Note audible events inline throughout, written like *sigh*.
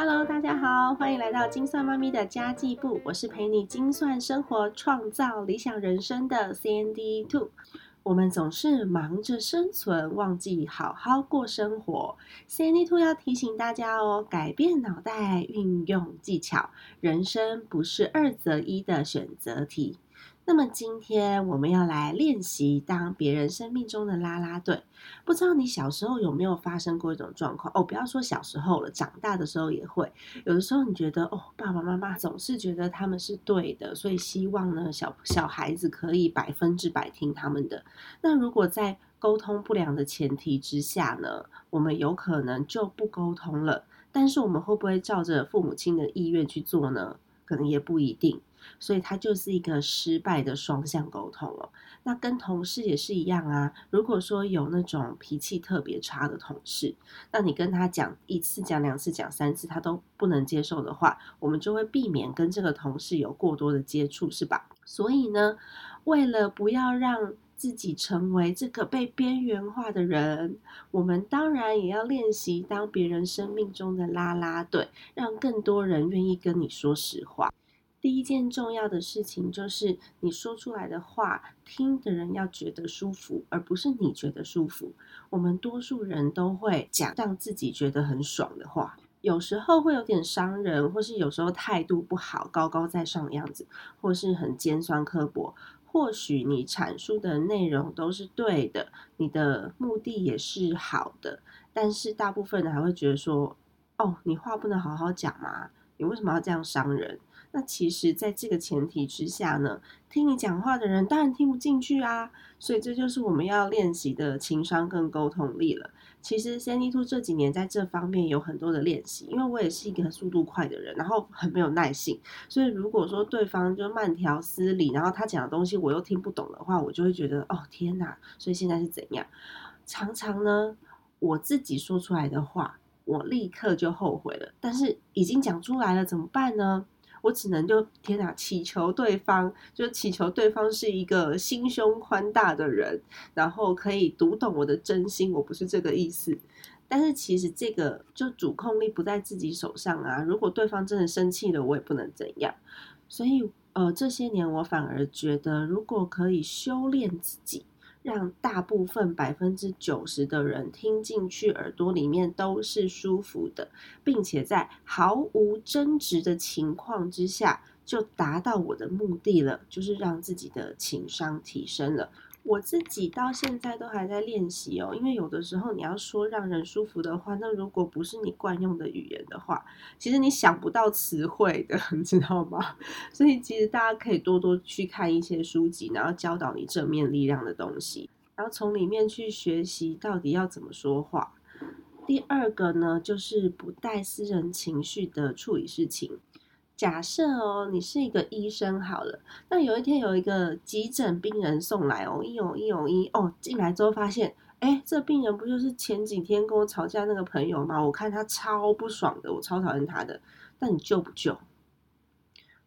Hello，大家好，欢迎来到精算妈咪的家计部，我是陪你精算生活、创造理想人生的 CND Two。我们总是忙着生存，忘记好好过生活。CND Two 要提醒大家哦，改变脑袋，运用技巧，人生不是二择一的选择题。那么今天我们要来练习当别人生命中的拉拉队。不知道你小时候有没有发生过一种状况哦？不要说小时候了，长大的时候也会。有的时候你觉得哦，爸爸妈妈总是觉得他们是对的，所以希望呢小小孩子可以百分之百听他们的。那如果在沟通不良的前提之下呢，我们有可能就不沟通了。但是我们会不会照着父母亲的意愿去做呢？可能也不一定。所以它就是一个失败的双向沟通哦。那跟同事也是一样啊。如果说有那种脾气特别差的同事，那你跟他讲一次、讲两次、讲三次，他都不能接受的话，我们就会避免跟这个同事有过多的接触，是吧？所以呢，为了不要让自己成为这个被边缘化的人，我们当然也要练习当别人生命中的啦啦队，让更多人愿意跟你说实话。第一件重要的事情就是你说出来的话，听的人要觉得舒服，而不是你觉得舒服。我们多数人都会讲让自己觉得很爽的话，有时候会有点伤人，或是有时候态度不好、高高在上的样子，或是很尖酸刻薄。或许你阐述的内容都是对的，你的目的也是好的，但是大部分人还会觉得说：“哦，你话不能好好讲吗？你为什么要这样伤人？”那其实，在这个前提之下呢，听你讲话的人当然听不进去啊。所以这就是我们要练习的情商跟沟通力了。其实 Sandy Two 这几年在这方面有很多的练习，因为我也是一个速度快的人，然后很没有耐性。所以如果说对方就慢条斯理，然后他讲的东西我又听不懂的话，我就会觉得哦天哪！所以现在是怎样？常常呢，我自己说出来的话，我立刻就后悔了。但是已经讲出来了，怎么办呢？我只能就天哪，祈求对方，就祈求对方是一个心胸宽大的人，然后可以读懂我的真心。我不是这个意思，但是其实这个就主控力不在自己手上啊。如果对方真的生气了，我也不能怎样。所以呃，这些年我反而觉得，如果可以修炼自己。让大部分百分之九十的人听进去耳朵里面都是舒服的，并且在毫无争执的情况之下，就达到我的目的了，就是让自己的情商提升了。我自己到现在都还在练习哦，因为有的时候你要说让人舒服的话，那如果不是你惯用的语言的话，其实你想不到词汇的，*laughs* 你知道吗？所以其实大家可以多多去看一些书籍，然后教导你正面力量的东西，然后从里面去学习到底要怎么说话。第二个呢，就是不带私人情绪的处理事情。假设哦，你是一个医生好了，那有一天有一个急诊病人送来哦，一哦一哦一哦，进来之后发现，哎，这病人不就是前几天跟我吵架那个朋友吗？我看他超不爽的，我超讨厌他的。那你救不救？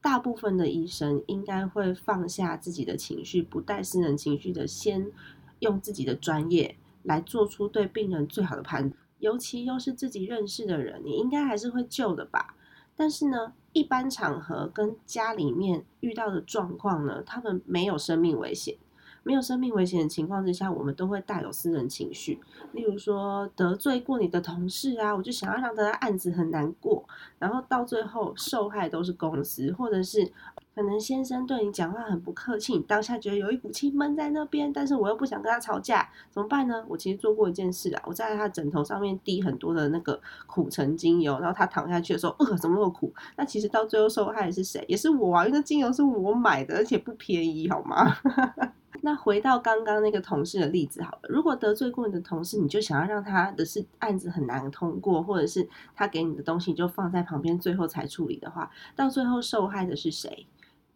大部分的医生应该会放下自己的情绪，不带私人情绪的，先用自己的专业来做出对病人最好的判断。尤其又是自己认识的人，你应该还是会救的吧？但是呢？一般场合跟家里面遇到的状况呢，他们没有生命危险，没有生命危险的情况之下，我们都会带有私人情绪。例如说得罪过你的同事啊，我就想要让他的案子很难过，然后到最后受害都是公司，或者是。可能先生对你讲话很不客气，你当下觉得有一股气闷在那边，但是我又不想跟他吵架，怎么办呢？我其实做过一件事啊，我在他枕头上面滴很多的那个苦橙精油，然后他躺下去的时候，呃，怎么那么苦？那其实到最后受害的是谁？也是我啊，因为那精油是我买的，而且不便宜，好吗？*laughs* 那回到刚刚那个同事的例子好了，如果得罪过你的同事，你就想要让他的事案子很难通过，或者是他给你的东西就放在旁边，最后才处理的话，到最后受害的是谁？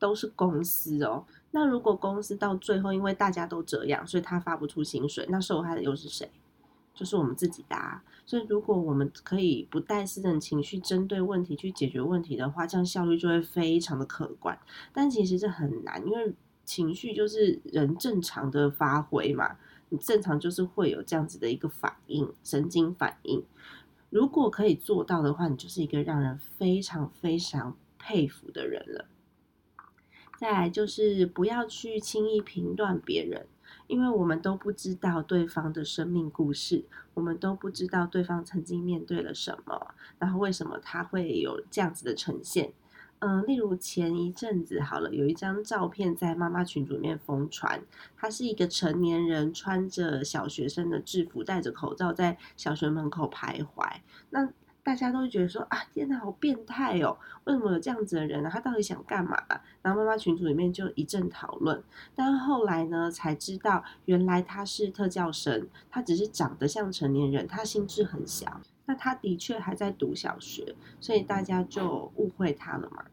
都是公司哦。那如果公司到最后因为大家都这样，所以他发不出薪水，那受害的又是谁？就是我们自己的。所以如果我们可以不带私人情绪，针对问题去解决问题的话，这样效率就会非常的可观。但其实这很难，因为情绪就是人正常的发挥嘛。你正常就是会有这样子的一个反应，神经反应。如果可以做到的话，你就是一个让人非常非常佩服的人了。再来就是不要去轻易评断别人，因为我们都不知道对方的生命故事，我们都不知道对方曾经面对了什么，然后为什么他会有这样子的呈现。嗯，例如前一阵子好了，有一张照片在妈妈群组里面疯传，他是一个成年人穿着小学生的制服，戴着口罩在小学门口徘徊。那大家都会觉得说啊，天哪，好变态哦！为什么有这样子的人呢？他到底想干嘛？然后妈妈群组里面就一阵讨论。但后来呢，才知道原来他是特教生，他只是长得像成年人，他心智很小。那他的确还在读小学，所以大家就误会他了嘛。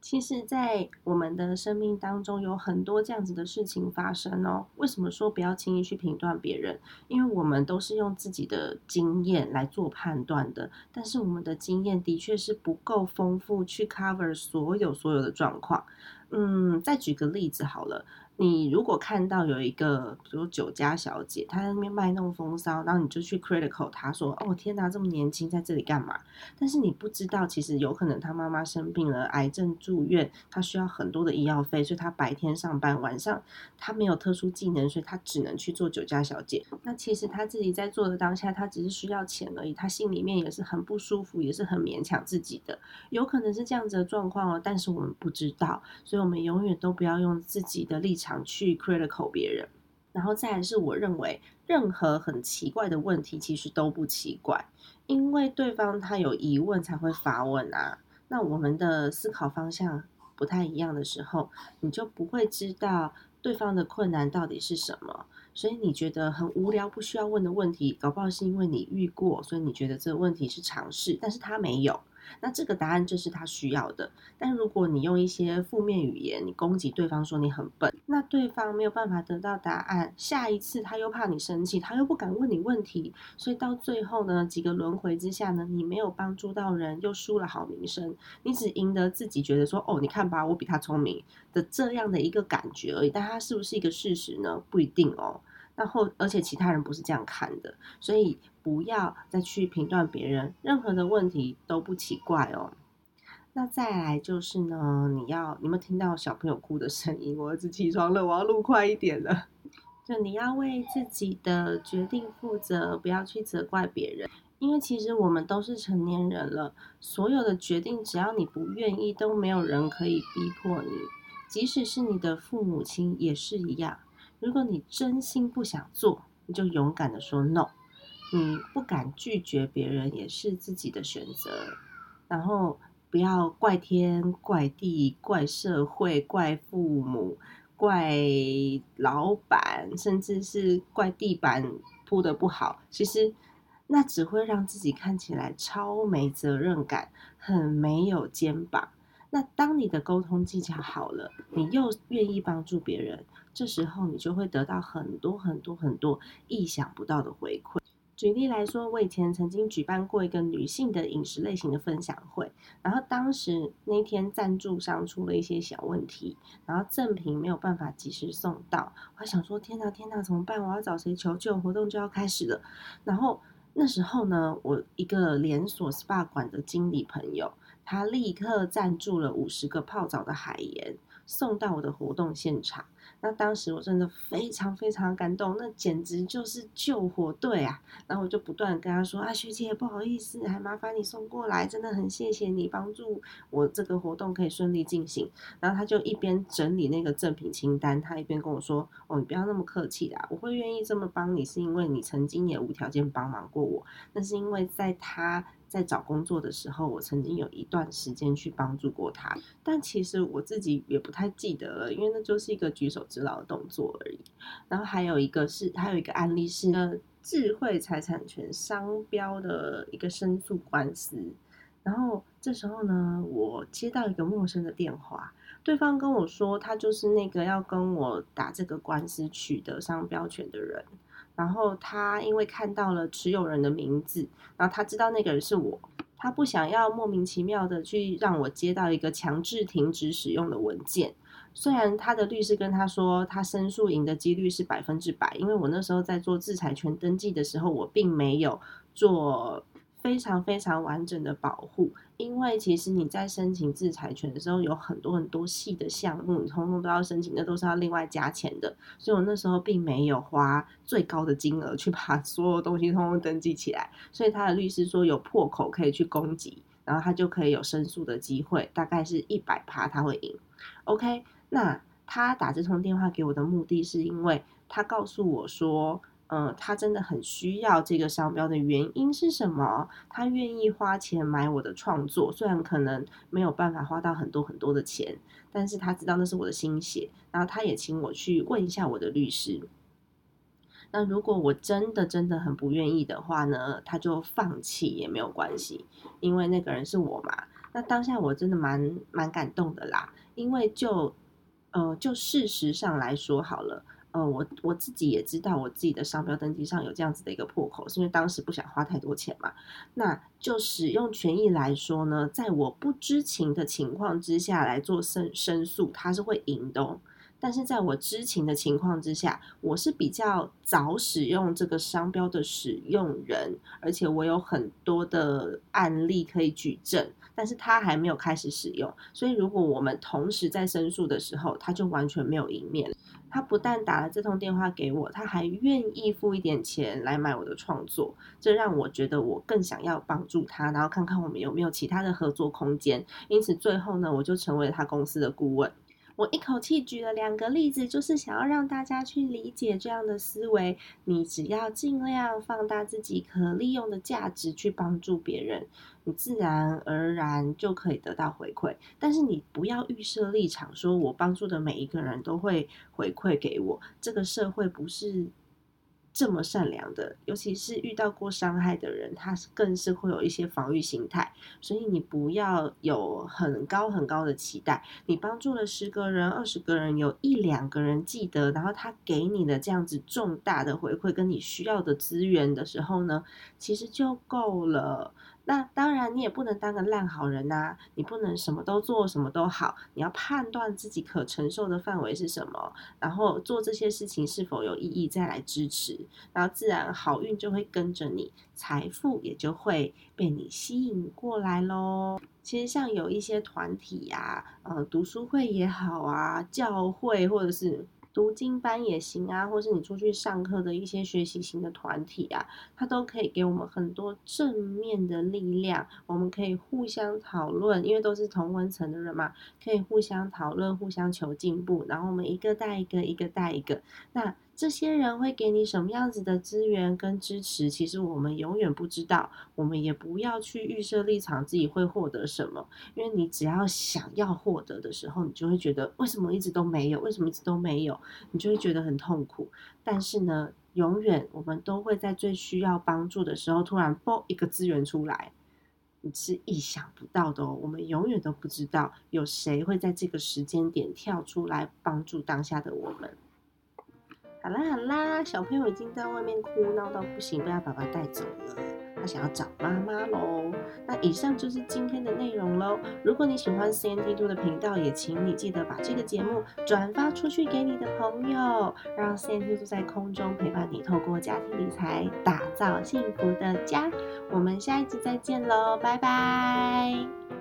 其实，在我们的生命当中，有很多这样子的事情发生哦。为什么说不要轻易去评断别人？因为我们都是用自己的经验来做判断的，但是我们的经验的确是不够丰富，去 cover 所有所有的状况。嗯，再举个例子好了。你如果看到有一个，比如酒家小姐，她在那边卖弄风骚，然后你就去 critical 她说：“哦天哪，这么年轻在这里干嘛？”但是你不知道，其实有可能她妈妈生病了，癌症住院，她需要很多的医药费，所以她白天上班，晚上她没有特殊技能，所以她只能去做酒家小姐。那其实她自己在做的当下，她只是需要钱而已，她心里面也是很不舒服，也是很勉强自己的，有可能是这样子的状况哦。但是我们不知道，所以我们永远都不要用自己的立场。去 critical 别人，然后再来是我认为任何很奇怪的问题其实都不奇怪，因为对方他有疑问才会发问啊。那我们的思考方向不太一样的时候，你就不会知道对方的困难到底是什么。所以你觉得很无聊不需要问的问题，搞不好是因为你遇过，所以你觉得这个问题是常识，但是他没有。那这个答案就是他需要的。但如果你用一些负面语言，你攻击对方说你很笨，那对方没有办法得到答案。下一次他又怕你生气，他又不敢问你问题，所以到最后呢，几个轮回之下呢，你没有帮助到人，又输了好名声，你只赢得自己觉得说哦，你看吧，我比他聪明的这样的一个感觉而已。但他是不是一个事实呢？不一定哦。然后，而且其他人不是这样看的，所以不要再去评断别人，任何的问题都不奇怪哦。那再来就是呢，你要你们听到小朋友哭的声音，我儿子起床了，我要录快一点了。就你要为自己的决定负责，不要去责怪别人，因为其实我们都是成年人了，所有的决定只要你不愿意，都没有人可以逼迫你，即使是你的父母亲也是一样。如果你真心不想做，你就勇敢的说 no。你不敢拒绝别人，也是自己的选择。然后不要怪天怪地怪社会怪父母怪老板，甚至是怪地板铺的不好。其实那只会让自己看起来超没责任感，很没有肩膀。那当你的沟通技巧好了，你又愿意帮助别人。这时候你就会得到很多很多很多意想不到的回馈。举例来说，我以前曾经举办过一个女性的饮食类型的分享会，然后当时那天赞助商出了一些小问题，然后赠品没有办法及时送到，我还想说天哪天哪怎么办？我要找谁求救？活动就要开始了。然后那时候呢，我一个连锁 SPA 馆的经理朋友，他立刻赞助了五十个泡澡的海盐，送到我的活动现场。那当时我真的非常非常感动，那简直就是救火队啊！然后我就不断跟他说：“啊，学姐不好意思，还麻烦你送过来，真的很谢谢你帮助我这个活动可以顺利进行。”然后他就一边整理那个赠品清单，他一边跟我说：“哦，你不要那么客气啦，我会愿意这么帮你，是因为你曾经也无条件帮忙过我，那是因为在他。”在找工作的时候，我曾经有一段时间去帮助过他，但其实我自己也不太记得了，因为那就是一个举手之劳的动作而已。然后还有一个是，还有一个案例是，呃，智慧财产权商标的一个申诉官司。然后这时候呢，我接到一个陌生的电话，对方跟我说，他就是那个要跟我打这个官司取得商标权的人。然后他因为看到了持有人的名字，然后他知道那个人是我，他不想要莫名其妙的去让我接到一个强制停止使用的文件。虽然他的律师跟他说，他申诉赢的几率是百分之百，因为我那时候在做制裁权登记的时候，我并没有做非常非常完整的保护，因为其实你在申请制裁权的时候，有很多很多细的项目，你通通都要申请，那都是要另外加钱的。所以我那时候并没有花最高的金额去把 *laughs* 所有东西通通登记起来。所以他的律师说有破口可以去攻击，然后他就可以有申诉的机会，大概是一百趴他会赢。OK，那他打这通电话给我的目的是因为他告诉我说。嗯，他真的很需要这个商标的原因是什么？他愿意花钱买我的创作，虽然可能没有办法花到很多很多的钱，但是他知道那是我的心血，然后他也请我去问一下我的律师。那如果我真的真的很不愿意的话呢，他就放弃也没有关系，因为那个人是我嘛。那当下我真的蛮蛮感动的啦，因为就呃就事实上来说好了。呃，我我自己也知道，我自己的商标登记上有这样子的一个破口，是因为当时不想花太多钱嘛。那就使用权益来说呢，在我不知情的情况之下来做申申诉，它是会赢的。哦但是在我知情的情况之下，我是比较早使用这个商标的使用人，而且我有很多的案例可以举证，但是他还没有开始使用，所以如果我们同时在申诉的时候，他就完全没有赢面。他不但打了这通电话给我，他还愿意付一点钱来买我的创作，这让我觉得我更想要帮助他，然后看看我们有没有其他的合作空间。因此最后呢，我就成为了他公司的顾问。我一口气举了两个例子，就是想要让大家去理解这样的思维。你只要尽量放大自己可利用的价值去帮助别人，你自然而然就可以得到回馈。但是你不要预设立场，说我帮助的每一个人都会回馈给我。这个社会不是。这么善良的，尤其是遇到过伤害的人，他是更是会有一些防御心态。所以你不要有很高很高的期待。你帮助了十个人、二十个人，有一两个人记得，然后他给你的这样子重大的回馈，跟你需要的资源的时候呢，其实就够了。那当然，你也不能当个烂好人呐，你不能什么都做，什么都好。你要判断自己可承受的范围是什么，然后做这些事情是否有意义，再来支持，然后自然好运就会跟着你，财富也就会被你吸引过来喽。其实像有一些团体呀，呃，读书会也好啊，教会或者是。读经班也行啊，或是你出去上课的一些学习型的团体啊，它都可以给我们很多正面的力量。我们可以互相讨论，因为都是同温层的人嘛，可以互相讨论，互相求进步。然后我们一个带一个，一个带一个。那这些人会给你什么样子的资源跟支持？其实我们永远不知道，我们也不要去预设立场，自己会获得什么。因为你只要想要获得的时候，你就会觉得为什么一直都没有？为什么一直都没有？你就会觉得很痛苦。但是呢，永远我们都会在最需要帮助的时候，突然爆一个资源出来，你是意想不到的哦。我们永远都不知道有谁会在这个时间点跳出来帮助当下的我们。好啦好啦，小朋友已经在外面哭闹到不行，被他爸爸带走了。他想要找妈妈喽。那以上就是今天的内容喽。如果你喜欢 C N T Two 的频道，也请你记得把这个节目转发出去给你的朋友，让 C N T Two 在空中陪伴你，透过家庭理财打造幸福的家。我们下一集再见喽，拜拜。